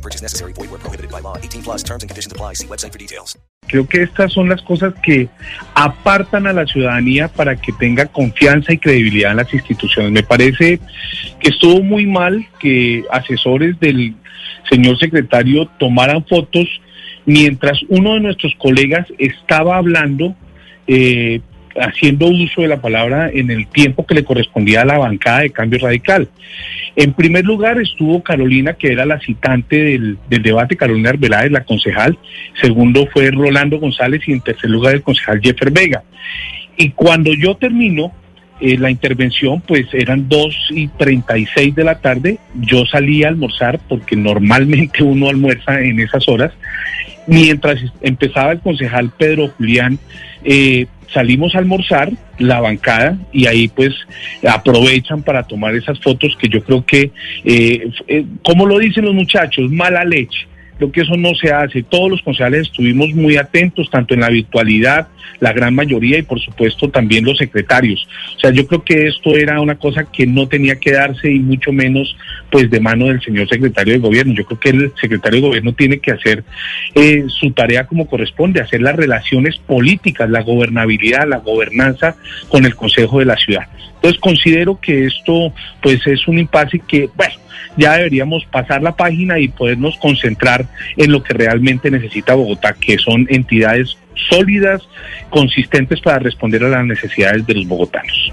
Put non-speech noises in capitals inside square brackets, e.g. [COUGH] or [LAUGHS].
No purchase necessary. Void where prohibited by law. 18 plus terms and conditions apply. See website for details. Creo que estas son las cosas que apartan a la ciudadanía para que tenga confianza y credibilidad en las instituciones. Me parece que estuvo muy mal que asesores del señor secretario tomaran fotos mientras uno de nuestros colegas estaba hablando, eh, haciendo uso de la palabra en el tiempo que le correspondía a la bancada de cambio radical. En primer lugar estuvo Carolina, que era la citante del, del debate, Carolina Arbeláez, la concejal. Segundo fue Rolando González y en tercer lugar el concejal Jeffer Vega. Y cuando yo termino, eh, la intervención, pues eran 2 y 36 de la tarde. Yo salí a almorzar porque normalmente [LAUGHS] uno almuerza en esas horas. Mientras empezaba el concejal Pedro Julián, eh, salimos a almorzar la bancada y ahí pues aprovechan para tomar esas fotos que yo creo que, eh, eh, como lo dicen los muchachos, mala leche. Creo que eso no se hace. Todos los concejales estuvimos muy atentos, tanto en la virtualidad, la gran mayoría, y por supuesto también los secretarios. O sea, yo creo que esto era una cosa que no tenía que darse y mucho menos pues de mano del señor secretario de gobierno. Yo creo que el secretario de gobierno tiene que hacer eh, su tarea como corresponde, hacer las relaciones políticas, la gobernabilidad, la gobernanza con el Consejo de la Ciudad. Entonces considero que esto pues es un impasse que, bueno, ya deberíamos pasar la página y podernos concentrar en lo que realmente necesita Bogotá, que son entidades sólidas, consistentes para responder a las necesidades de los bogotanos.